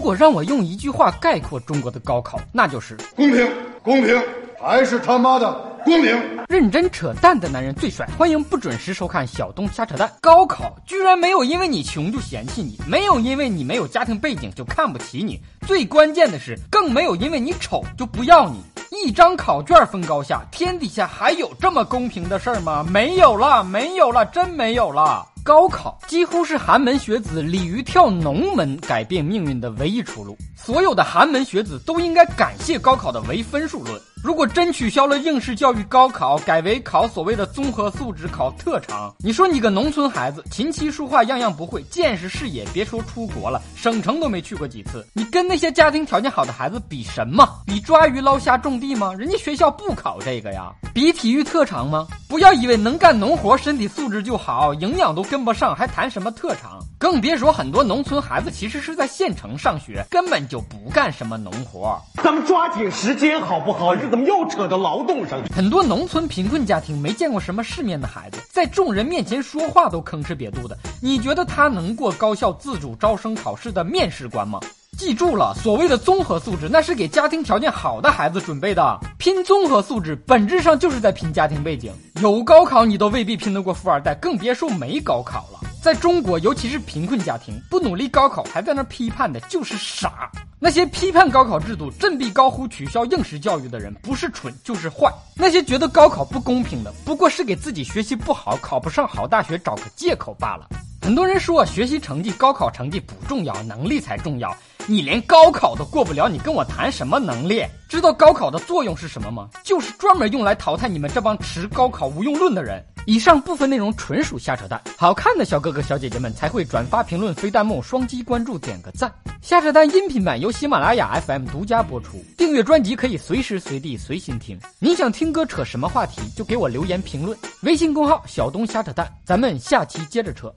如果让我用一句话概括中国的高考，那就是公平，公平，还是他妈的公平！认真扯淡的男人最帅，欢迎不准时收看小东瞎扯淡。高考居然没有因为你穷就嫌弃你，没有因为你没有家庭背景就看不起你，最关键的是，更没有因为你丑就不要你。一张考卷分高下，天底下还有这么公平的事儿吗？没有了，没有了，真没有了。高考几乎是寒门学子鲤鱼跳龙门改变命运的唯一出路，所有的寒门学子都应该感谢高考的唯分数论。如果真取消了应试教育高考，改为考所谓的综合素质、考特长，你说你个农村孩子，琴棋书画样样不会，见识视野别说出国了，省城都没去过几次，你跟那些家庭条件好的孩子比什么？比抓鱼捞虾种地吗？人家学校不考这个呀。比体育特长吗？不要以为能干农活，身体素质就好，营养都跟不上，还谈什么特长？更别说很多农村孩子其实是在县城上学，根本就不干什么农活。咱们抓紧时间好不好？这怎么又扯到劳动上去？很多农村贫困家庭没见过什么世面的孩子，在众人面前说话都吭哧瘪肚的。你觉得他能过高校自主招生考试的面试关吗？记住了，所谓的综合素质，那是给家庭条件好的孩子准备的。拼综合素质，本质上就是在拼家庭背景。有高考你都未必拼得过富二代，更别说没高考了。在中国，尤其是贫困家庭，不努力高考还在那批判的，就是傻。那些批判高考制度、振臂高呼取消应试教育的人，不是蠢就是坏。那些觉得高考不公平的，不过是给自己学习不好、考不上好大学找个借口罢了。很多人说学习成绩、高考成绩不重要，能力才重要。你连高考都过不了，你跟我谈什么能力？知道高考的作用是什么吗？就是专门用来淘汰你们这帮持高考无用论的人。以上部分内容纯属瞎扯淡，好看的小哥哥小姐姐们才会转发、评论、飞弹幕、双击关注、点个赞。瞎扯淡音频版由喜马拉雅 FM 独家播出，订阅专辑可以随时随地随心听。你想听歌扯什么话题，就给我留言评论。微信公号小东瞎扯淡，咱们下期接着扯。